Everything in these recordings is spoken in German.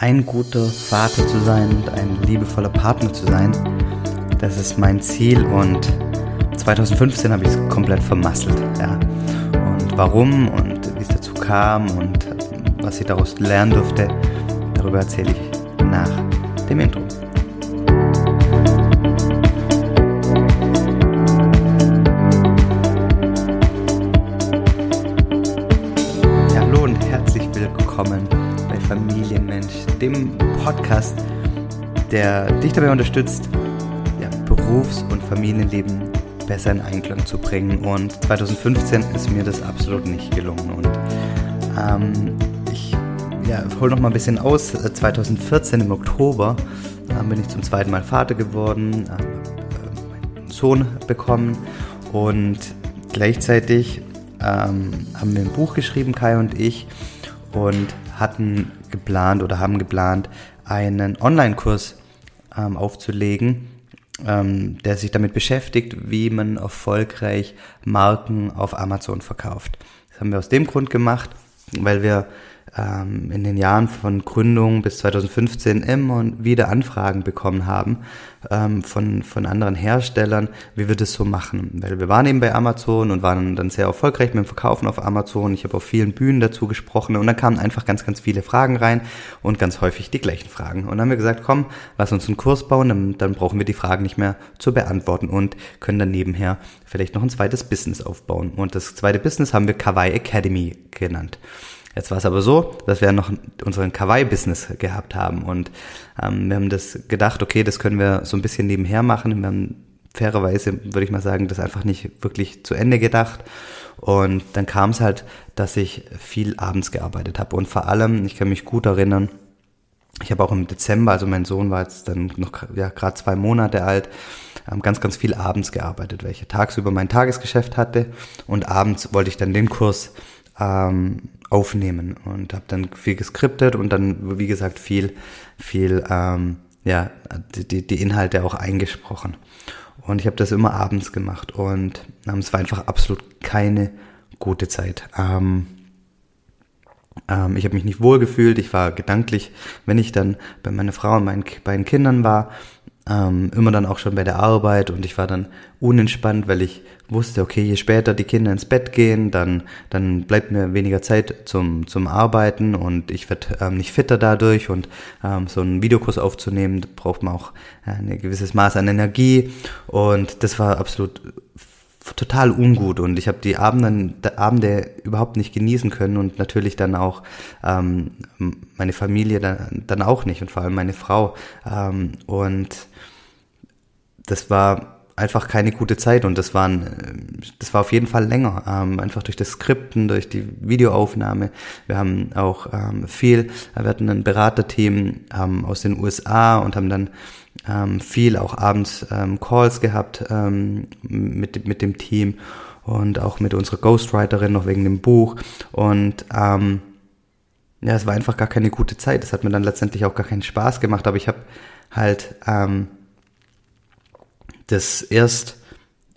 ein guter Vater zu sein und ein liebevoller Partner zu sein. Das ist mein Ziel und 2015 habe ich es komplett vermasselt. Ja. Und warum und wie es dazu kam und was ich daraus lernen durfte, darüber erzähle ich nach dem Intro. Podcast, der dich dabei unterstützt, ja, Berufs- und Familienleben besser in Einklang zu bringen. Und 2015 ist mir das absolut nicht gelungen. Und ähm, ich ja, hole noch mal ein bisschen aus. 2014 im Oktober äh, bin ich zum zweiten Mal Vater geworden, äh, einen Sohn bekommen und gleichzeitig ähm, haben wir ein Buch geschrieben, Kai und ich, und hatten geplant oder haben geplant, einen Online-Kurs ähm, aufzulegen, ähm, der sich damit beschäftigt, wie man erfolgreich Marken auf Amazon verkauft. Das haben wir aus dem Grund gemacht, weil wir ähm, in den Jahren von Gründung bis 2015 immer wieder Anfragen bekommen haben ähm, von, von anderen Herstellern, wie wir das so machen. Weil wir waren eben bei Amazon und waren dann sehr erfolgreich mit dem Verkaufen auf Amazon. Ich habe auf vielen Bühnen dazu gesprochen und dann kamen einfach ganz, ganz viele Fragen rein und ganz häufig die gleichen Fragen. Und dann haben wir gesagt, komm, lass uns einen Kurs bauen, dann, dann brauchen wir die Fragen nicht mehr zu beantworten und können dann nebenher vielleicht noch ein zweites Business aufbauen. Und das zweite Business haben wir Kawaii Academy genannt. Jetzt war es aber so, dass wir noch unseren Kawaii-Business gehabt haben und ähm, wir haben das gedacht, okay, das können wir so ein bisschen nebenher machen. Wir haben fairerweise, würde ich mal sagen, das einfach nicht wirklich zu Ende gedacht. Und dann kam es halt, dass ich viel abends gearbeitet habe. Und vor allem, ich kann mich gut erinnern, ich habe auch im Dezember, also mein Sohn war jetzt dann noch ja, gerade zwei Monate alt, ähm, ganz, ganz viel abends gearbeitet, weil ich tagsüber mein Tagesgeschäft hatte und abends wollte ich dann den Kurs ähm, aufnehmen und habe dann viel geskriptet und dann, wie gesagt, viel, viel, ähm, ja, die, die Inhalte auch eingesprochen. Und ich habe das immer abends gemacht und ähm, es war einfach absolut keine gute Zeit. Ähm, ähm, ich habe mich nicht wohl gefühlt. Ich war gedanklich, wenn ich dann bei meiner Frau und meinen beiden Kindern war, ähm, immer dann auch schon bei der Arbeit und ich war dann unentspannt, weil ich wusste, okay, je später die Kinder ins Bett gehen, dann, dann bleibt mir weniger Zeit zum, zum Arbeiten und ich werde ähm, nicht fitter dadurch und ähm, so einen Videokurs aufzunehmen, braucht man auch ein gewisses Maß an Energie und das war absolut total ungut und ich habe die Abende, Abende überhaupt nicht genießen können und natürlich dann auch ähm, meine Familie dann, dann auch nicht und vor allem meine Frau. Ähm, und das war einfach keine gute Zeit und das waren das war auf jeden Fall länger ähm, einfach durch das Skripten durch die Videoaufnahme. Wir haben auch ähm, viel wir hatten ein Beraterteam ähm, aus den USA und haben dann ähm, viel auch abends ähm, Calls gehabt ähm, mit mit dem Team und auch mit unserer Ghostwriterin noch wegen dem Buch und ja es war einfach gar keine gute Zeit. Es hat mir dann letztendlich auch gar keinen Spaß gemacht aber ich habe halt ähm, das erst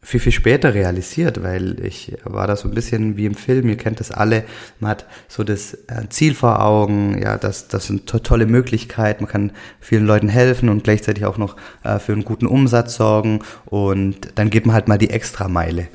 viel, viel später realisiert, weil ich war da so ein bisschen wie im Film, ihr kennt das alle, man hat so das äh, Ziel vor Augen, ja, das, das sind to tolle Möglichkeiten, man kann vielen Leuten helfen und gleichzeitig auch noch äh, für einen guten Umsatz sorgen und dann geht man halt mal die Extrameile.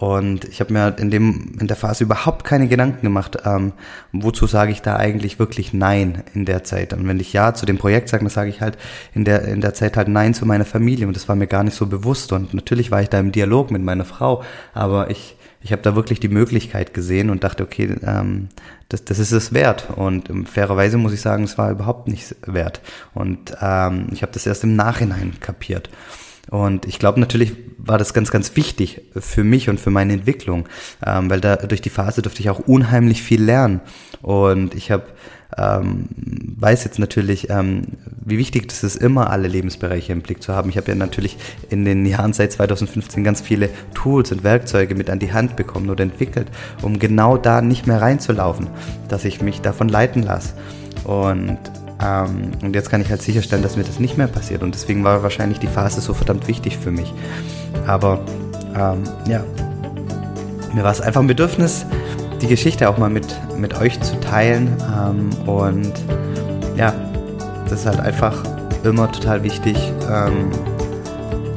Und ich habe mir in dem in der Phase überhaupt keine Gedanken gemacht, ähm, wozu sage ich da eigentlich wirklich Nein in der Zeit. Und wenn ich Ja zu dem Projekt sage, dann sage ich halt in der in der Zeit halt Nein zu meiner Familie. Und das war mir gar nicht so bewusst. Und natürlich war ich da im Dialog mit meiner Frau, aber ich ich habe da wirklich die Möglichkeit gesehen und dachte, okay, ähm, das, das ist es wert. Und ähm, fairerweise muss ich sagen, es war überhaupt nicht wert. Und ähm, ich habe das erst im Nachhinein kapiert. Und ich glaube, natürlich war das ganz, ganz wichtig für mich und für meine Entwicklung, ähm, weil da durch die Phase durfte ich auch unheimlich viel lernen. Und ich habe ähm, weiß jetzt natürlich, ähm, wie wichtig das ist, immer alle Lebensbereiche im Blick zu haben. Ich habe ja natürlich in den Jahren seit 2015 ganz viele Tools und Werkzeuge mit an die Hand bekommen oder entwickelt, um genau da nicht mehr reinzulaufen, dass ich mich davon leiten lasse. Und ähm, und jetzt kann ich halt sicherstellen, dass mir das nicht mehr passiert. Und deswegen war wahrscheinlich die Phase so verdammt wichtig für mich. Aber ähm, ja, mir war es einfach ein Bedürfnis, die Geschichte auch mal mit, mit euch zu teilen. Ähm, und ja, das ist halt einfach immer total wichtig, ähm,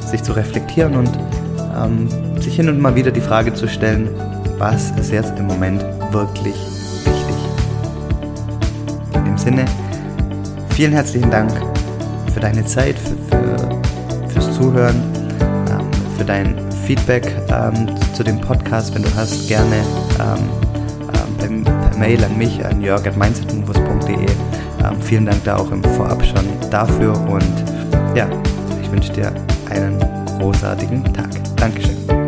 sich zu reflektieren und ähm, sich hin und mal wieder die Frage zu stellen, was ist jetzt im Moment wirklich wichtig. In dem Sinne, vielen herzlichen Dank für deine Zeit, für, für, fürs Zuhören, ähm, für dein Feedback ähm, zu dem Podcast, wenn du hast, gerne ähm, per, per, Mail an mich, an jörg.mindsetmovers.de. Ähm, vielen Dank da auch im Vorab schon dafür und ja, ich wünsche dir einen großartigen Tag. Dankeschön.